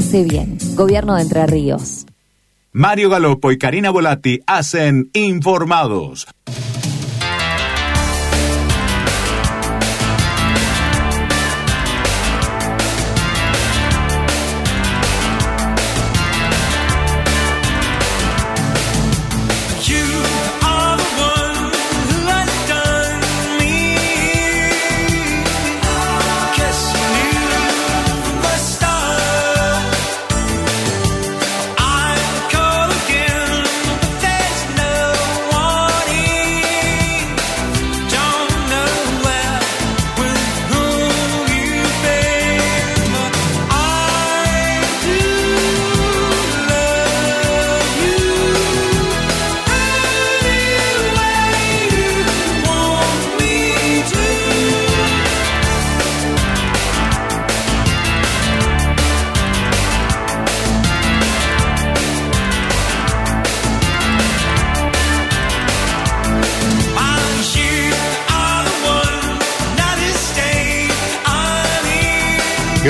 hace bien. Gobierno de Entre Ríos. Mario Galopo y Karina Volati hacen Informados.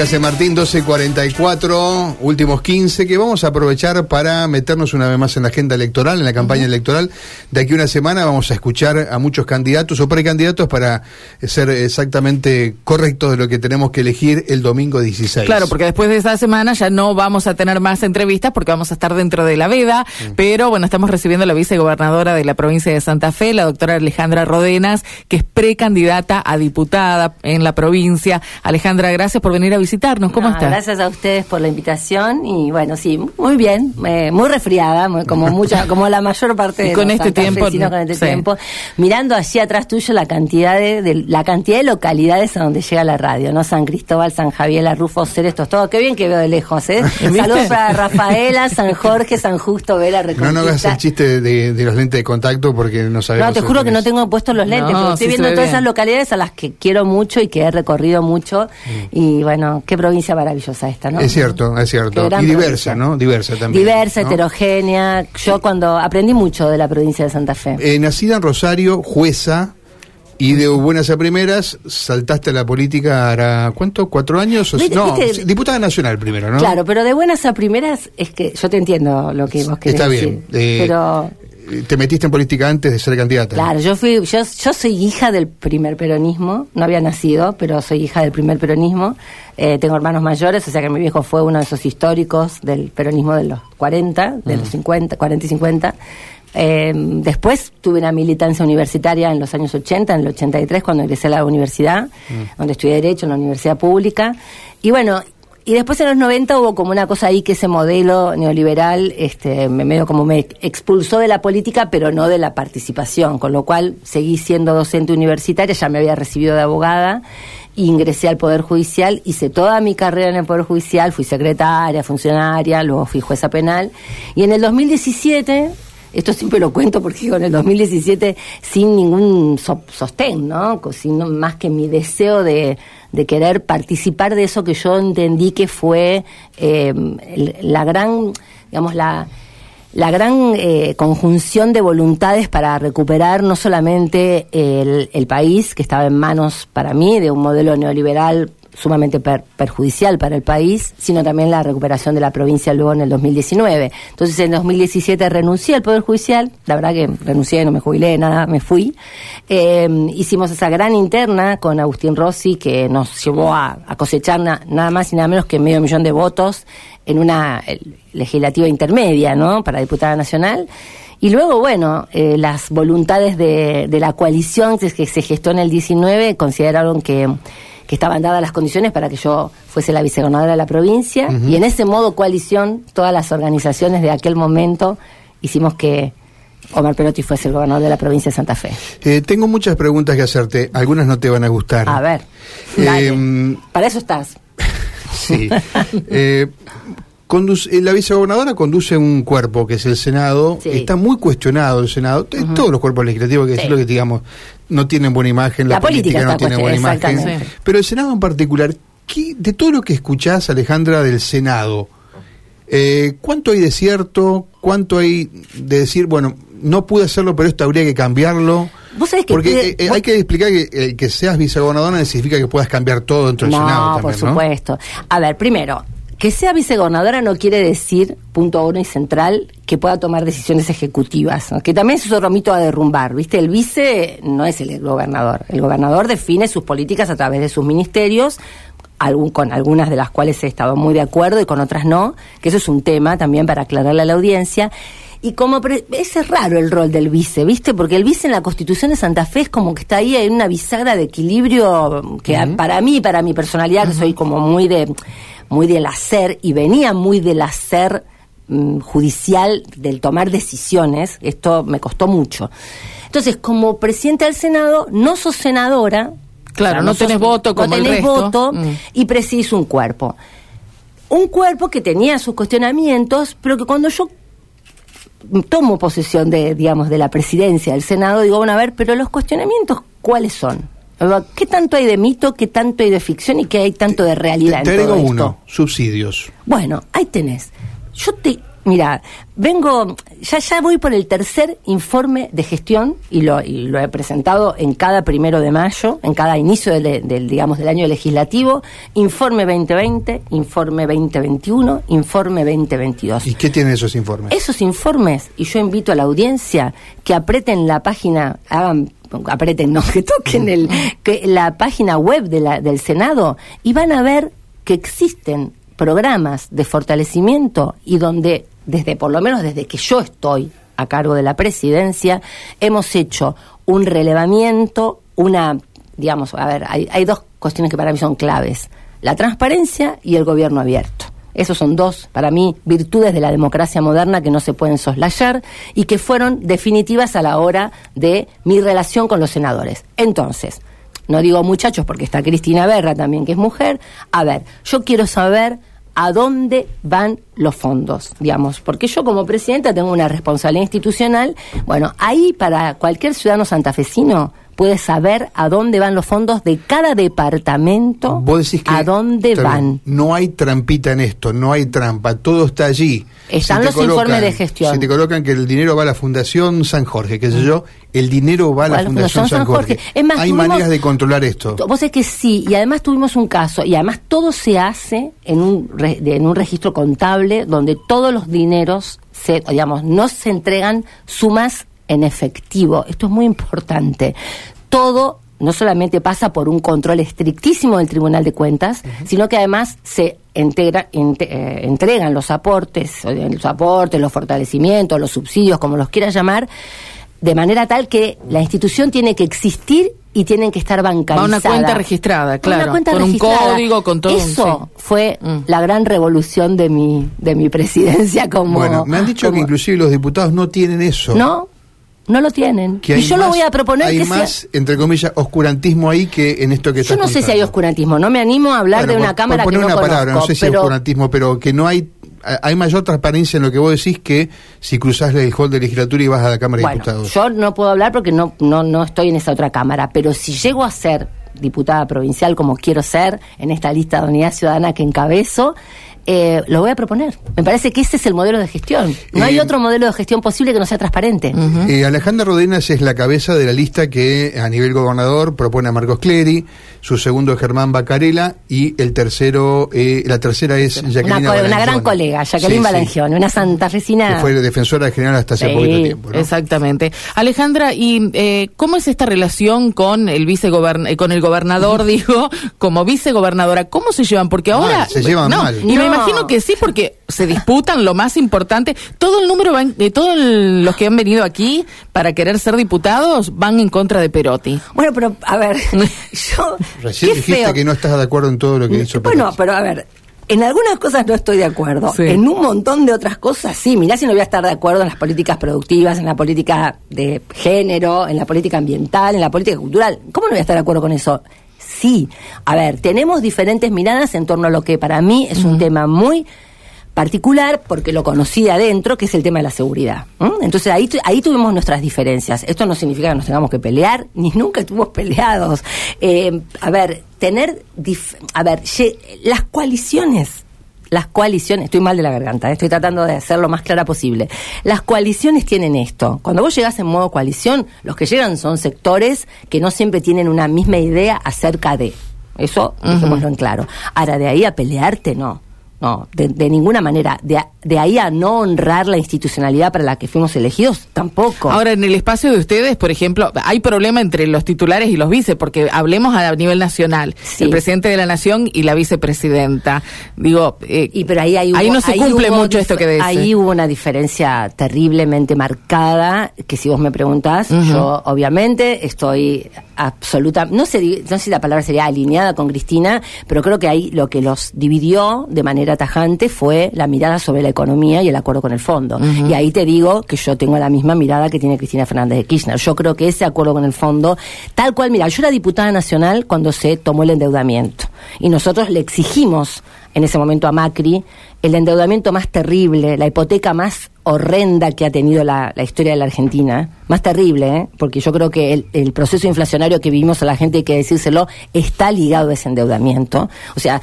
Gracias Martín, 12.44, últimos 15, que vamos a aprovechar para meternos una vez más en la agenda electoral, en la campaña electoral. De aquí a una semana vamos a escuchar a muchos candidatos o precandidatos para ser exactamente correctos de lo que tenemos que elegir el domingo 16. Claro, porque después de esa semana ya no vamos a tener más entrevistas porque vamos a estar dentro de la veda, pero bueno, estamos recibiendo a la vicegobernadora de la provincia de Santa Fe, la doctora Alejandra Rodenas, que es precandidata a diputada en la provincia. Alejandra, gracias por venir a visitarnos. ¿Cómo estás? Gracias a ustedes por la invitación y bueno, sí, muy bien, eh, muy resfriada, como mucha, como la mayor parte de y con este tiempo, con este tiempo, mirando allí atrás tuyo la cantidad de, la cantidad de localidades a donde llega la radio, ¿no? San Cristóbal, San Javier, La Rufo, Ceres, todo. Qué bien que veo de lejos, ¿eh? Saludos para Rafaela, San Jorge, San Justo, Vera, Reconquista. No, no hagas el chiste de, los lentes de contacto porque no sabemos. No, te juro que no tengo puestos los lentes, porque estoy viendo todas esas localidades a las que quiero mucho y que he recorrido mucho mm. y bueno, qué provincia maravillosa esta, ¿no? Es cierto, es cierto. Y diversa, ¿no? Diversa también. Diversa, heterogénea. Yo cuando aprendí mucho de la provincia de Santa Fe. Eh, nacida en Rosario, jueza, y de buenas a primeras saltaste a la política ahora, ¿cuánto? ¿Cuatro años? no, diputada nacional primero, ¿no? Claro, pero de buenas a primeras es que yo te entiendo lo que vos querés Está bien. Eh, pero te metiste en política antes de ser candidata. Claro, yo fui, yo, yo soy hija del primer peronismo, no había nacido, pero soy hija del primer peronismo. Eh, tengo hermanos mayores, o sea que mi viejo fue uno de esos históricos del peronismo de los 40, de los 50, 40 y 50. Eh, después tuve una militancia universitaria en los años 80, en el 83, cuando ingresé a la universidad, donde estudié Derecho en la universidad pública. Y bueno, y después en los 90 hubo como una cosa ahí que ese modelo neoliberal este, me medio como me expulsó de la política, pero no de la participación, con lo cual seguí siendo docente universitaria, ya me había recibido de abogada, ingresé al Poder Judicial, hice toda mi carrera en el Poder Judicial, fui secretaria, funcionaria, luego fui jueza penal, y en el 2017 esto siempre lo cuento porque en el 2017 sin ningún sostén, ¿no? Sin más que mi deseo de, de, querer participar de eso que yo entendí que fue eh, la gran, digamos, la, la gran eh, conjunción de voluntades para recuperar no solamente el, el, país, que estaba en manos para mí de un modelo neoliberal sumamente perjudicial para el país, sino también la recuperación de la provincia luego en el 2019. Entonces en 2017 renuncié al Poder Judicial, la verdad que renuncié, no me jubilé, nada, me fui. Em, hicimos esa gran interna con Agustín Rossi que nos llevó a, cosechar nada más y nada menos que medio millón de votos en una legislativa intermedia, ¿no? Para diputada nacional. Y luego, bueno, eh, las voluntades de, de la coalición que se gestó en el 19 consideraron que que estaban dadas las condiciones para que yo fuese la vicegobernadora de la provincia y en ese modo coalición todas las organizaciones de aquel momento hicimos que Omar Perotti fuese el gobernador de la provincia de Santa Fe. Eh, tengo muchas preguntas que hacerte, algunas no te van a gustar. A ver, eh, para eso estás. sí. eh, Conduce, eh, la vicegobernadora conduce un cuerpo que es el Senado, está muy cuestionado el Senado, todos los cuerpos legislativos que es lo que digamos no tienen buena imagen, la, política, no tiene buena imagen, pero el Senado en particular, de todo lo que escuchás Alejandra del Senado, eh, ¿cuánto hay de cierto? ¿Cuánto hay de decir, bueno, no pude hacerlo, pero esto habría que cambiarlo? Porque eh, hay que explicar que que seas vicegobernadora no significa que puedas cambiar todo dentro del Senado. También, por supuesto. A ver, primero, que sea vicegobernadora no quiere decir, punto uno y central, que pueda tomar decisiones ejecutivas, que también es otro mito a derrumbar, ¿viste? El vice no es el gobernador, el gobernador define sus políticas a través de sus ministerios, algún, con algunas de las cuales he estado muy de acuerdo y con otras no, que eso es un tema también para aclararle a la audiencia. Y como ese es raro el rol del vice, ¿viste? Porque el vice en la Constitución de Santa Fe es como que está ahí en una bisagra de equilibrio que para mí, para mi personalidad, que soy como muy de muy del hacer y venía muy del hacer mm, judicial, del tomar decisiones, esto me costó mucho. Entonces, como presidente del Senado, no sos senadora, Claro, no, tenés voto como no tenés voto mm. y presidís un cuerpo. Un cuerpo que tenía sus cuestionamientos, pero que cuando yo tomo posesión de, digamos, de la presidencia del Senado, digo, bueno, a ver, pero los cuestionamientos, ¿cuáles son? ¿Qué tanto hay de mito, qué tanto hay de ficción y qué hay tanto de realidad te, en todo uno, subsidios. Bueno, ahí tenés. Yo te, mira, vengo, ya ya voy por el tercer informe de gestión y lo, lo he presentado en cada primero de mayo, en cada inicio del, del, digamos, del año legislativo, informe 2020, informe 2021, informe 2022. ¿Y qué tienen esos informes? Esos informes, y yo invito a la audiencia que aprieten la página, hagan apreten, no, que toquen el, que la página web de la, del Senado y van a ver que existen programas de fortalecimiento y donde desde por lo menos desde que yo estoy a cargo de la presidencia hemos hecho un relevamiento, una digamos, a ver, hay, dos cuestiones que para mí son claves, la transparencia y el gobierno abierto. Esos son dos, para mí, virtudes de la democracia moderna que no se pueden soslayar y que fueron definitivas a la hora de mi relación con los senadores. Entonces, no digo muchachos porque está Cristina Berra también, que es mujer. A ver, yo quiero saber a dónde van los fondos, digamos, porque yo como presidenta tengo una responsabilidad institucional. Bueno, ahí para cualquier ciudadano santafesino puede saber a dónde van los fondos de cada departamento, a dónde van. No hay trampita en esto, no hay trampa, todo está allí. Están los informes de gestión. Si te colocan que el dinero va a la Fundación San Jorge, qué sé yo, el dinero va a la, Fundación, San Jorge. hay maneras de controlar esto. Vos es que sí, y además tuvimos un caso, y además todo se hace en un, en un registro contable donde todos los dineros, se, digamos, no se entregan sumas en efectivo. Esto es muy importante. Todo no solamente pasa por un control estrictísimo del Tribunal de Cuentas, sino que además se integra, eh, entregan los aportes, los aportes, los fortalecimientos, los subsidios, como los quieras llamar, de manera tal que la institución tiene que existir y tienen que estar bancarizadas. una cuenta registrada, claro. con un código, con todo. Eso fue mm. la gran revolución de mi, de mi presidencia como... Bueno, me han dicho que inclusive los diputados no tienen eso. No, no lo tienen. y yo lo voy a proponer hay más, entre comillas, oscurantismo ahí que en esto que Yo no sé si hay oscurantismo, no me animo a hablar de una cámara que no una palabra, no sé si hay oscurantismo, pero que no hay hay mayor transparencia en lo que vos decís que si cruzás el hall de legislatura y vas a la Cámara de Diputados. Yo no puedo hablar porque no, no, no estoy en esa otra Cámara, pero si llego a ser diputada provincial como quiero ser en esta lista de unidad ciudadana que encabezo, eh, lo voy a proponer. Me parece que ese es el modelo de gestión. No hay eh, otro modelo de gestión posible que no sea transparente. Eh, Alejandra Rodenas es la cabeza de la lista que a nivel gobernador propone a Marcos Clery, su segundo es Germán Bacarela y el tercero, la tercera es Jacqueline Una, una gran colega, Jacqueline sí, una santafesina. Que fue defensora general hasta hace poquito tiempo. Exactamente. Alejandra, ¿y cómo es esta relación con el con el gobernador, digo, como vicegobernadora? ¿Cómo se llevan? Porque ahora... se llevan mal imagino que sí, porque se disputan lo más importante. Todo el número de todos los que han venido aquí para querer ser diputados van en contra de Perotti. Bueno, pero a ver, yo. Recién dijiste que no estás de acuerdo en todo lo que hizo Perotti. Bueno, pero a ver. En algunas cosas no estoy de acuerdo. En un montón de otras cosas sí. Mirá si no voy a estar de acuerdo en las políticas productivas, en la política de género, en la política ambiental, en la política cultural. ¿Cómo no voy a estar de acuerdo con eso? Sí. A ver, tenemos diferentes miradas en torno a lo que para mí es un tema muy particular porque lo conocí de adentro, que es el tema de la seguridad. Entonces ahí, ahí tuvimos nuestras diferencias. Esto no significa que nos tengamos que pelear, ni nunca estuvimos peleados. Eh, a ver, tener, a ver, las coaliciones las coaliciones, estoy mal de la garganta, eh, estoy tratando de hacer lo más clara posible. Las coaliciones tienen esto. Cuando vos llegás en modo coalición, los que llegan son sectores que no siempre tienen una misma idea acerca de. Eso, dejémoslo en claro. Ahora, de ahí a pelearte, no. no, de, ninguna manera. De, de, ahí a no honrar la institucionalidad para la que fuimos elegidos, tampoco. Ahora, en el espacio de ustedes, por ejemplo, hay problema entre los titulares y los vice, porque hablemos a nivel nacional, el presidente de la nación y la vicepresidenta. Digo, eh, y pero ahí, ahí no se cumple mucho esto que dice. Ahí hubo una diferencia terriblemente marcada, que si vos me preguntás, yo obviamente estoy absoluta, no sé, no sé si la palabra sería alineada con Cristina, pero creo que ahí lo que los dividió de manera tajante fue la mirada sobre la economía y el acuerdo con el fondo. Y ahí te digo que yo tengo la misma mirada que tiene Cristina Fernández de Kirchner. Yo creo que ese acuerdo con el fondo, tal cual, mira, yo era diputada nacional cuando se tomó el endeudamiento y nosotros le exigimos en ese momento a Macri el endeudamiento más terrible, la hipoteca más horrenda que ha tenido la, historia de la Argentina, más terrible, ¿eh? porque yo creo que el, proceso inflacionario que vivimos a la gente, hay que decírselo, está ligado a ese endeudamiento. O sea,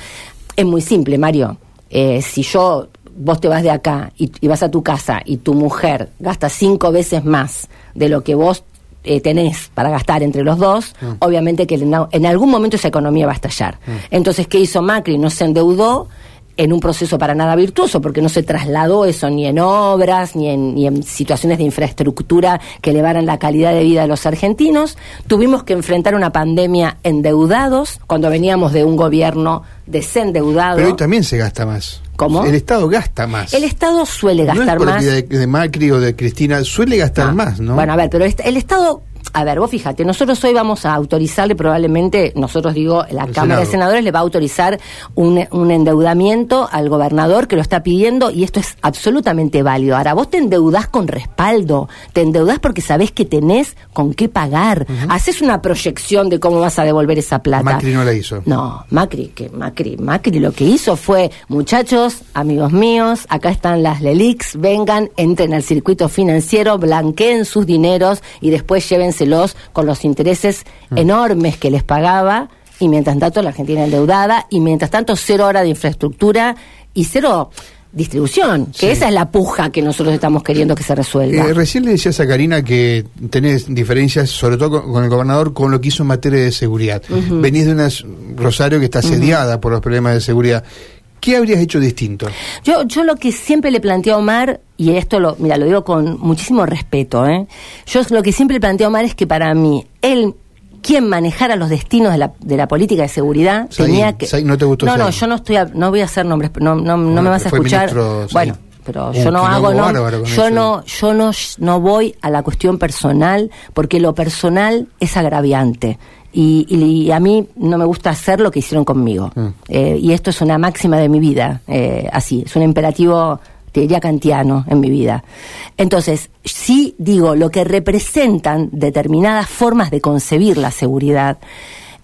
es muy simple, Mario. Eh, si yo, vos te vas de acá y, vas a tu casa y tu mujer gasta cinco veces más de lo que vos eh, tenés para gastar entre los dos, mm. obviamente que en, algún momento esa economía va a estallar. Mm. Entonces, ¿qué hizo Macri? No se endeudó en un proceso para nada virtuoso, porque no se trasladó eso ni en obras, ni en, ni en situaciones de infraestructura que elevaran la calidad de vida de los argentinos. Tuvimos que enfrentar una pandemia endeudados, cuando veníamos de un gobierno desendeudado. Pero hoy también se gasta más. ¿Cómo? El Estado gasta más. El Estado suele gastar no es más. De, de, Macri o de Cristina, suele gastar más, ¿no? Bueno, a ver, pero el Estado a ver, vos fíjate, nosotros hoy vamos a autorizarle probablemente, nosotros digo, la Cámara de Senadores le va a autorizar un, endeudamiento al gobernador que lo está pidiendo y esto es absolutamente válido. Ahora, vos te endeudás con respaldo, te endeudás porque sabés que tenés con qué pagar, haces una proyección de cómo vas a devolver esa plata. Macri no la hizo. No, Macri, que Macri, Macri lo que hizo fue, muchachos, amigos míos, acá están las LELIX, vengan, entren al circuito financiero, blanqueen sus dineros y después llévense con los intereses mm. enormes que les pagaba y mientras tanto la Argentina endeudada y mientras tanto cero hora de infraestructura y cero distribución, que esa es la puja que nosotros estamos queriendo que se resuelva. Eh, recién le decías a Karina que tenés diferencias, sobre todo con, el gobernador, con lo que hizo en materia de seguridad. Venís de una Rosario que está asediada por los problemas de seguridad. ¿Qué habrías hecho distinto? Yo, yo lo que siempre le planteo a Omar, y esto lo, mira, lo digo con muchísimo respeto, ¿eh? yo lo que siempre le planteo a Omar es que para mí, él quien manejara los destinos de la, de la política de seguridad tenía que no te gustó no no yo no estoy no voy a hacer nombres no no, no me vas a escuchar. bueno pero yo no hago no yo no yo no no voy a la cuestión personal porque lo personal es agraviante y, a mí no me gusta hacer lo que hicieron conmigo. Mm. Eh, y esto es una máxima de mi vida, eh, así, es un imperativo, te diría kantiano en mi vida. Entonces, sí digo lo que representan determinadas formas de concebir la seguridad,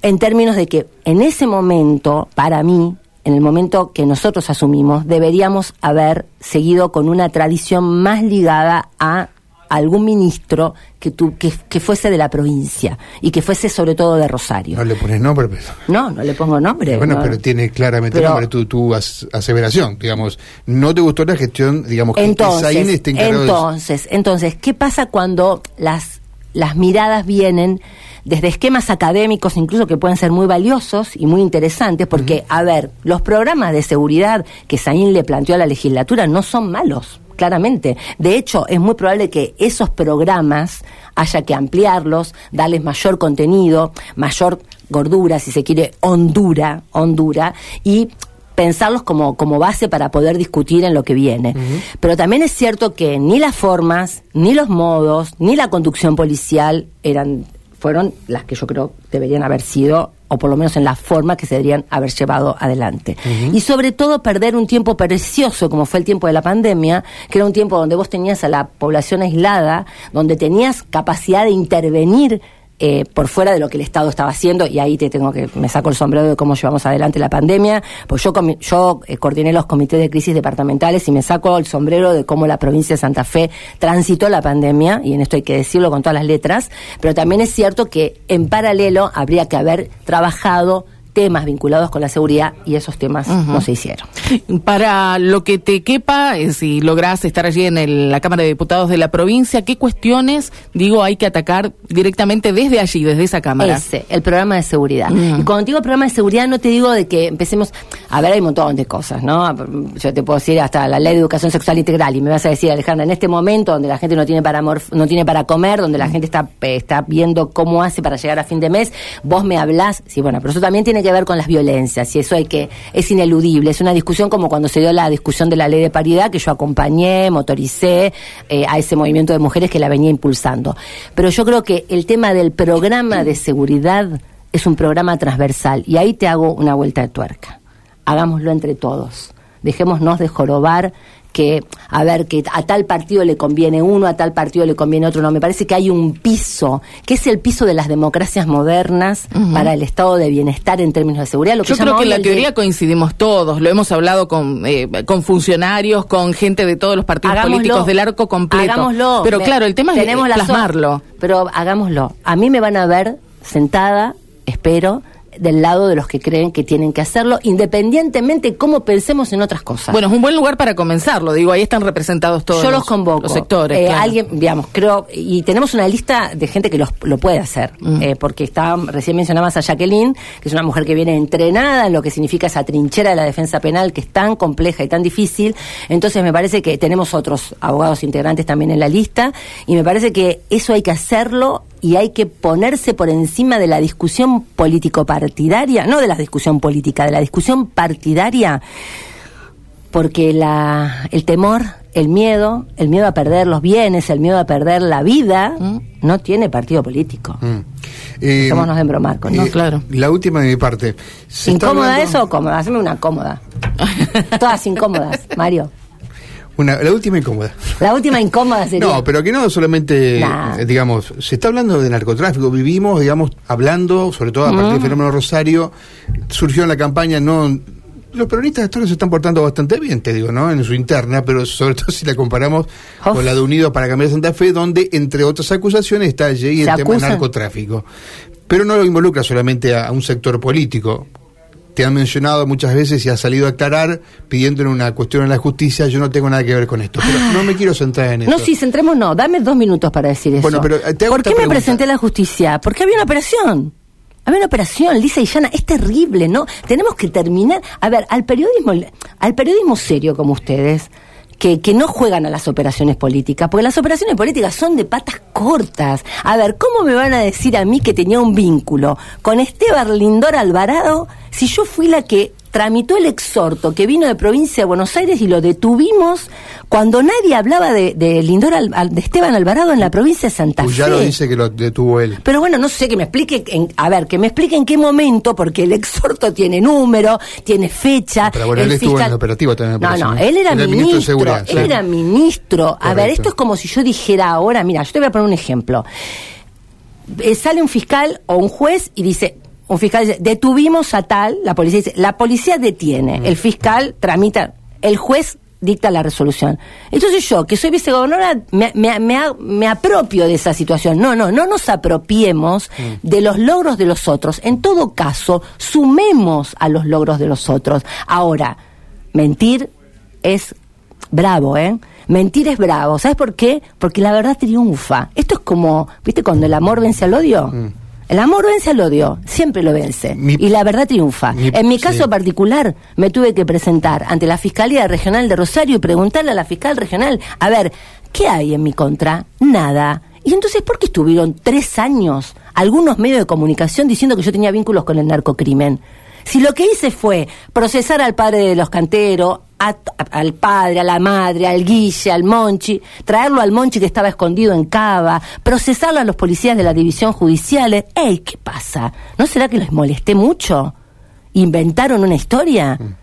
en términos de que en ese momento, para mí, en el momento que nosotros asumimos, deberíamos haber seguido con una tradición más ligada a algún ministro que, tu, que, fuese de la provincia y que fuese sobre todo de Rosario. No le pones nombre, pero... No, no le pongo nombre. Bueno, pero tiene claramente nombre tu, tu aseveración, digamos. No te gustó la gestión, digamos, que entonces, Entonces, entonces, ¿qué pasa cuando las, las miradas vienen desde esquemas académicos incluso que pueden ser muy valiosos y muy interesantes, porque, a ver, los programas de seguridad que Saín le planteó a la legislatura no son malos claramente. De hecho, es muy probable que esos programas haya que ampliarlos, darles mayor contenido, mayor gordura, si se quiere, hondura, hondura, y pensarlos como, como base para poder discutir en lo que viene. Pero también es cierto que ni las formas, ni los modos, ni la conducción policial eran fueron las que yo creo deberían haber sido, o por lo menos en la forma que se deberían haber llevado adelante. Y sobre todo perder un tiempo precioso, como fue el tiempo de la pandemia, que era un tiempo donde vos tenías a la población aislada, donde tenías capacidad de intervenir eh, por fuera de lo que el Estado estaba haciendo, y ahí te tengo que, me saco el sombrero de cómo llevamos adelante la pandemia, pues yo, yo eh, coordiné los comités de crisis departamentales y me saco el sombrero de cómo la provincia de Santa Fe transitó la pandemia, y en esto hay que decirlo con todas las letras, pero también es cierto que en paralelo habría que haber trabajado temas vinculados con la seguridad y esos temas no se hicieron. Para lo que te quepa, eh, si lográs estar allí en la Cámara de Diputados de la provincia, ¿qué cuestiones, digo, hay que atacar directamente desde allí, desde esa Cámara? Ese, el programa de seguridad. Y cuando digo programa de seguridad, no te digo de que empecemos, a ver, hay un montón de cosas, ¿no? Yo te puedo decir hasta la ley de educación sexual integral y me vas a decir, Alejandra, en este momento donde la gente no tiene para, no tiene para comer, donde la gente está, está viendo cómo hace para llegar a fin de mes, vos me hablás, sí, bueno, pero eso también tiene que ver con las violencias y eso hay que, es ineludible, es una discusión como cuando se dio la discusión de la ley de paridad que yo acompañé, motoricé eh, a ese movimiento de mujeres que la venía impulsando. Pero yo creo que el tema del programa de seguridad es un programa transversal y ahí te hago una vuelta de tuerca. Hagámoslo entre todos. Dejémonos de jorobar que, a ver, que a tal partido le conviene uno, a tal partido le conviene otro. No, me parece que hay un piso, que es el piso de las democracias modernas para el estado de bienestar en términos de seguridad. Yo creo que en la teoría coincidimos todos, lo hemos hablado con, eh, con funcionarios, con gente de todos los partidos políticos del arco completo. Hagámoslo. Pero claro, el tema es plasmarlo. pero hagámoslo. A mí me van a ver sentada, espero, del lado de los que creen que tienen que hacerlo, independientemente de cómo pensemos en otras cosas. Bueno, es un buen lugar para comenzarlo, digo, ahí están representados todos Yo los, convoco. sectores. Eh, alguien, digamos, creo, y tenemos una lista de gente que lo puede hacer, mm. eh, porque está, recién mencionabas a Jacqueline, que es una mujer que viene entrenada en lo que significa esa trinchera de la defensa penal que es tan compleja y tan difícil, entonces me parece que tenemos otros abogados integrantes también en la lista, y me parece que eso hay que hacerlo y hay que ponerse por encima de la discusión político-partidaria, no de la discusión política, de la discusión partidaria, porque la, el temor, el miedo, el miedo a perder los bienes, el miedo a perder la vida, mm. no tiene partido político. Mm. Eh, en bromar con eh, claro. La última de mi parte. ¿Incómoda eso o cómoda? Hazme una cómoda. Todas incómodas, Mario. Una, la última incómoda. La última incómoda sería. No, pero que no solamente, eh, digamos, se está hablando de narcotráfico, vivimos, digamos, hablando, sobre todo a partir del fenómeno Rosario, surgió en la campaña, no. Los peronistas todos se están portando bastante bien, te digo, ¿no? En su interna, pero sobre todo si la comparamos con la de Unidos para Cambiar Santa Fe, donde, entre otras acusaciones, está allí el tema del narcotráfico. Pero no lo involucra solamente a un sector político te han mencionado muchas veces y ha salido a aclarar pidiendo una cuestión en la justicia. Yo no tengo nada que ver con esto. Pero no me quiero centrar en eso. No, sí, centremos, no. Dame dos minutos para decir eso. Bueno, pero eh, te ¿Por qué me presenté a la justicia? Porque había una operación. Había una operación, Lisa y Yana, es terrible, ¿no? Tenemos que terminar. A ver, al periodismo, al periodismo serio como ustedes, que, que, no juegan a las operaciones políticas, porque las operaciones políticas son de patas cortas. A ver, ¿cómo me van a decir a mí que tenía un vínculo con Esteban Lindor Alvarado si yo fui la que tramitó el exhorto que vino de provincia de Buenos Aires y lo detuvimos cuando nadie hablaba de, de Lindor de Esteban Alvarado en la provincia de Santa Fe. ya lo dice que lo detuvo él. Pero bueno, no sé, que me explique, en, a ver, que me explique en qué momento, porque el exhorto tiene número, tiene fecha. Pero bueno, él estuvo en el operativo también. No, no, él era, ministro. él era ministro. A ver, esto es como si yo dijera ahora, mira, yo te voy a poner un ejemplo. Eh, sale un fiscal o un juez y dice, un fiscal dice, detuvimos a tal, la policía dice, la policía detiene, el fiscal tramita, el juez dicta la resolución. Entonces yo, que soy vicegobernadora, me, me, me, apropio de esa situación. No, no, no nos apropiemos mm. de los logros de los otros. En todo caso, sumemos a los logros de los otros. Ahora, mentir es bravo, ¿eh? Mentir es bravo. ¿Sabes por qué? Porque la verdad triunfa. Esto es como, ¿viste? Cuando el amor vence al odio. Mm. El amor vence al odio, siempre lo vence. y la verdad triunfa. en mi caso particular, me tuve que presentar ante la Fiscalía Regional de Rosario y preguntarle a la fiscal regional, a ver, ¿qué hay en mi contra? Nada. Y entonces, ¿por qué estuvieron tres años algunos medios de comunicación diciendo que yo tenía vínculos con el narcocrimen? Si lo que hice fue procesar al padre de los canteros, al padre, a la madre, al Guille, al Monchi, traerlo al Monchi que estaba escondido en Cava, procesarlo a los policías de la división judicial. ¡Ey, qué pasa! ¿No será que les molesté mucho? ¿Inventaron una historia? Mm.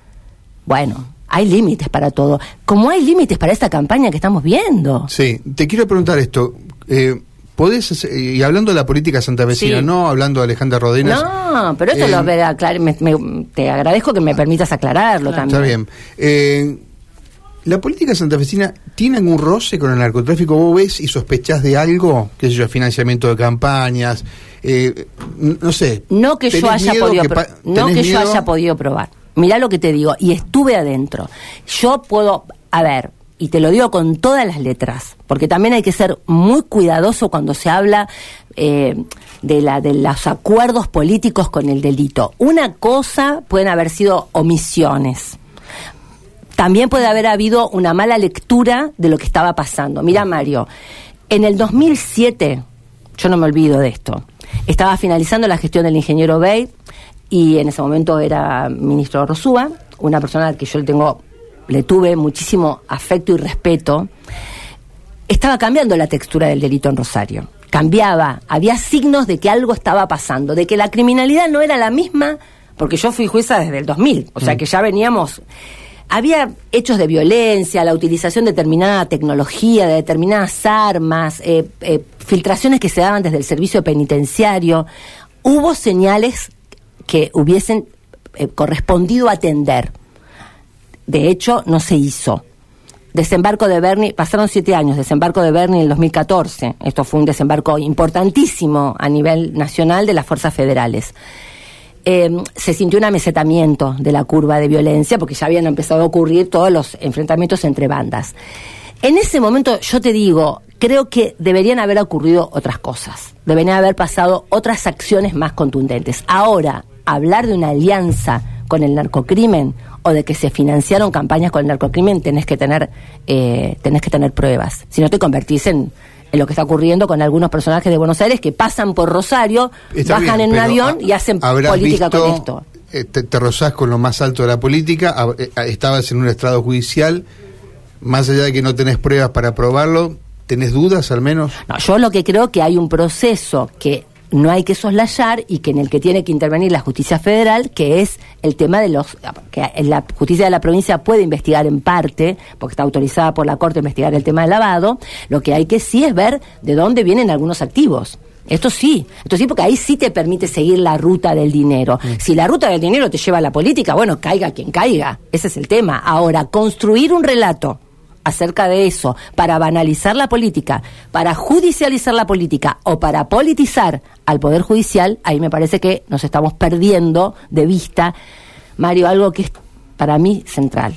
Bueno, hay límites para todo. Como hay límites para esta campaña que estamos viendo. Sí, te quiero preguntar esto. Eh, podés, y hablando de la política santafesina, no hablando de Alejandra Rodenas. No, pero esto lo eh, me, te agradezco que me permitas aclararlo también. Está bien. Eh, ¿La política santafesina tiene algún roce con el narcotráfico? ¿Vos ves y sospechás de algo? ¿Qué sé yo, financiamiento de campañas? Eh, no sé. No que yo haya podido, no que yo haya podido probar. Mirá lo que te digo, y estuve adentro. Yo puedo, a ver, y te lo digo con todas las letras, porque también hay que ser muy cuidadoso cuando se habla eh, de, la, de los acuerdos políticos con el delito. Una cosa pueden haber sido omisiones también puede haber habido una mala lectura de lo que estaba pasando. Mira, Mario, en el 2007, yo no me olvido de esto, estaba finalizando la gestión del ingeniero Bey y en ese momento era ministro Rosúa, una persona que yo le tengo, le tuve muchísimo afecto y respeto. Estaba cambiando la textura del delito en Rosario. Cambiaba, había signos de que algo estaba pasando, de que la criminalidad no era la misma, porque yo fui jueza desde el 2000, o sea mm. que ya veníamos había hechos de violencia, la utilización de determinada tecnología, de determinadas armas, eh, eh, filtraciones que se daban desde el servicio penitenciario. Hubo señales que hubiesen eh, correspondido atender. De hecho, no se hizo. Desembarco de Bernie, pasaron siete años, desembarco de Bernie en el 2014. Esto fue un desembarco importantísimo a nivel nacional de las fuerzas federales. Em, se sintió un amesetamiento de la curva de violencia porque ya habían empezado a ocurrir todos los enfrentamientos entre bandas. En ese momento, yo te digo, creo que deberían haber ocurrido otras cosas, deberían haber pasado otras acciones más contundentes. Ahora, hablar de una alianza con el narcocrimen o de que se financiaron campañas con el narcocrimen, tenés que tener, eh, tenés que tener pruebas. Si no te convertís en en lo que está ocurriendo con algunos personajes de Buenos Aires que pasan por Rosario, bajan en un avión y hacen política con esto. Eh, te, te, rozás con lo más alto de la política, eh, estabas en un estrado judicial, más allá de que no tenés pruebas para probarlo, ¿tenés dudas al menos? No, yo lo que creo que hay un proceso que no hay que soslayar y que en el que tiene que intervenir la justicia federal, que es el tema de los que la justicia de la provincia puede investigar en parte, porque está autorizada por la Corte a investigar el tema del lavado, lo que hay que sí es ver de dónde vienen algunos activos. Esto sí, esto sí, porque ahí sí te permite seguir la ruta del dinero. Mm. Si la ruta del dinero te lleva a la política, bueno, caiga quien caiga. Ese es el tema. Ahora, construir un relato acerca de eso, para banalizar la política, para judicializar la política o para politizar al Poder Judicial, ahí me parece que nos estamos perdiendo de vista, Mario, algo que es para mí central.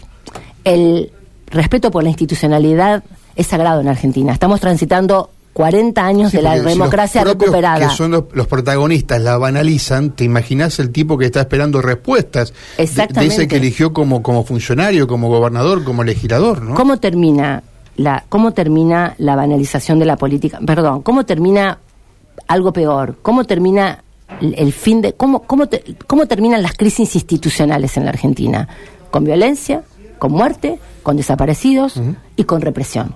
El respeto por la institucionalidad es sagrado en Argentina. Estamos transitando 40 años de la democracia recuperada. Que son los, protagonistas, la banalizan, te imaginas el tipo que está esperando respuestas de, ese que eligió como, como funcionario, como gobernador, como legislador, ¿no? ¿Cómo termina la, cómo termina la banalización de la política? Perdón, ¿cómo termina algo peor? ¿Cómo termina el, fin de, cómo, cómo, cómo terminan las crisis institucionales en la Argentina? Con violencia, con muerte, con desaparecidos y con represión.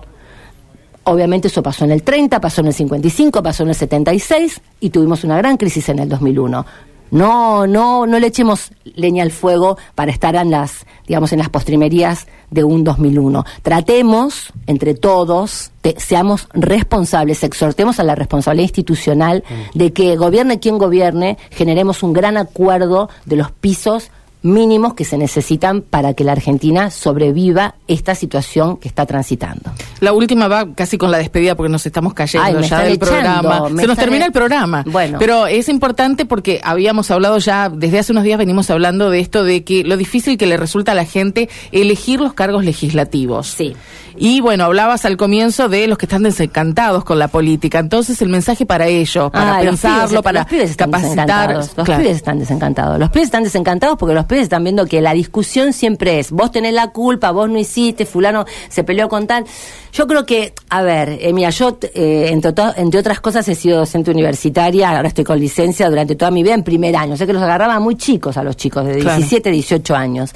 Obviamente eso pasó en el 30, pasó en el 55, pasó en el 76 y tuvimos una gran crisis en el 2001. No, no, no le echemos leña al fuego para estar en las, digamos, en las postrimerías de un 2001. Tratemos, entre todos, seamos responsables, exhortemos a la responsabilidad institucional de que gobierne quien gobierne, generemos un gran acuerdo de los pisos mínimos que se necesitan para que la Argentina sobreviva esta situación que está transitando. La última va casi con la despedida porque nos estamos cayendo ya del programa. Se nos termina el programa. Bueno. Pero es importante porque habíamos hablado ya, desde hace unos días venimos hablando de esto de que lo difícil que le resulta a la gente elegir los cargos legislativos. Sí. Y bueno, hablabas al comienzo de los que están desencantados con la política. Entonces, el mensaje para ellos, para pensarlo, para capacitar. Los pibes están desencantados. Los pibes están desencantados porque los pibes están viendo que la discusión siempre es: vos tenés la culpa, vos no hiciste, Fulano se peleó con tal. Yo creo que, a ver, eh, mira, yo, eh, entre, entre otras cosas, he sido docente universitaria, ahora estoy con licencia durante toda mi vida en primer año. O sea que los agarraba muy chicos a los chicos, de 17, 18 años.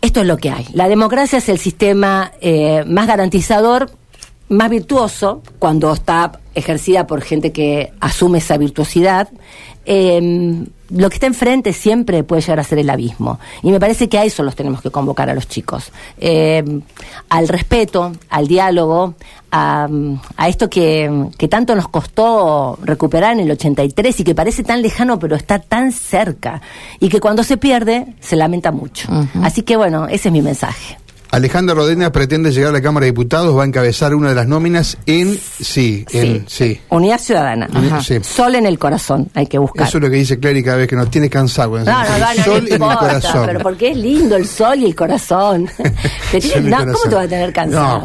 Esto es lo que hay. La democracia es el sistema eh, más garantizador, más virtuoso, cuando está ejercida por gente que asume esa virtuosidad. Eh, lo que está enfrente siempre puede llegar a ser el abismo. Y me parece que a eso los tenemos que convocar a los chicos. Eh, al respeto, al diálogo, a, esto que, tanto nos costó recuperar en el 83 y que parece tan lejano pero está tan cerca. Y que cuando se pierde se lamenta mucho. Así que bueno, ese es mi mensaje. Alejandra Rodena pretende llegar a la Cámara de Diputados, va a encabezar una de las nóminas en sí, en sí. Unidad Ciudadana. Ajá. Sí. Sol en el corazón, hay que buscar. Eso es lo que dice Clary cada vez que nos tiene cansado. No, no, no, no, sol no en importa, el corazón. Pero porque es lindo el sol y el corazón. Te tiene- Sol en el corazón. ¿Cómo te va a tener cansado? No,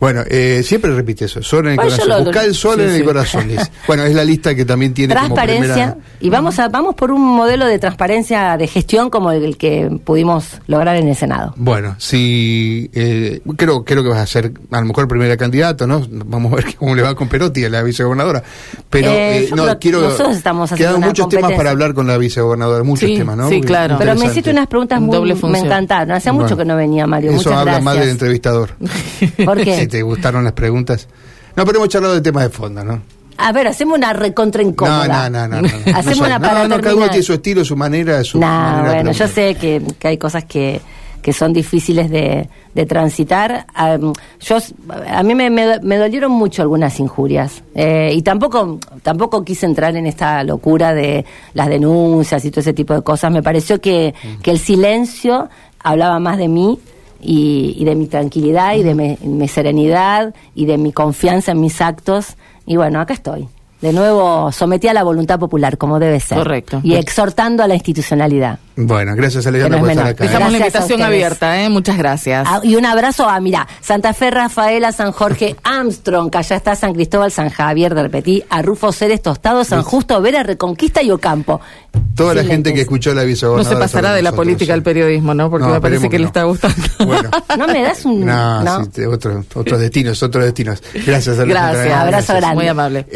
bueno, eh, siempre repite eso, sol en el Bueno, corazón. Busca el sol sí, en el corazón. Bueno, es la lista que también tiene como transparencia primera... y vamos a vamos por un modelo de transparencia de gestión como el, que pudimos lograr en el Senado. Bueno, si eh, creo creo que vas a ser a lo mejor primera candidata, ¿no? Vamos a ver cómo le va con Perotti a la vicegobernadora. Pero Eh, eh, no creo quiero nosotros estamos haciendo quedan una muchos temas para hablar con la vicegobernadora, muchos Sí, temas, ¿no? sí, claro. Pero me hiciste unas preguntas muy Doble me encantaron. Hace Bueno, mucho que no venía Mario. Eso Muchas habla gracias. más del entrevistador. ¿Por qué? si te gustaron las preguntas. No, pero hemos charlado de temas de fondo, ¿no? A ver, hacemos una recontra No, incómoda. no, no, no. no. Hacemos No, una no, para no, cada uno tiene su estilo, su manera, su No, manera bueno, yo sé que, que hay cosas que, que son difíciles de, de transitar. Yo, a mí me, me, me dolieron mucho algunas injurias Eh, y tampoco, tampoco quise entrar en esta locura de las denuncias y todo ese tipo de cosas. Me pareció que, que el silencio hablaba más de mí y, y de mi tranquilidad y de mi, mi serenidad y de mi confianza en mis actos. Y bueno, acá estoy. De nuevo, sometí a la voluntad popular, como debe ser. Correcto. Y exhortando a la institucionalidad. Bueno, gracias Alejandra no por es estar acá. Dejamos la invitación abierta, ¿eh? Muchas gracias. Ah, y un abrazo a, mira, Santa Fe, Rafaela, San Jorge, Armstrong, que allá está San Cristóbal, San Javier, de Repetí, a Rufo Ceres, Tostado, San Justo, Vera, Reconquista y Ocampo. Toda la gente que escuchó la no vicegobernadora. se pasará de la nosotros, política sí. al periodismo, ¿no? Porque No, me parece que, que le no. está gustando. Bueno. No me das un... No, ¿no? sí, te- otro- otros destinos, otros destinos. Gracias, Alejandra. Gracias. Abrazo grande. Muy amable.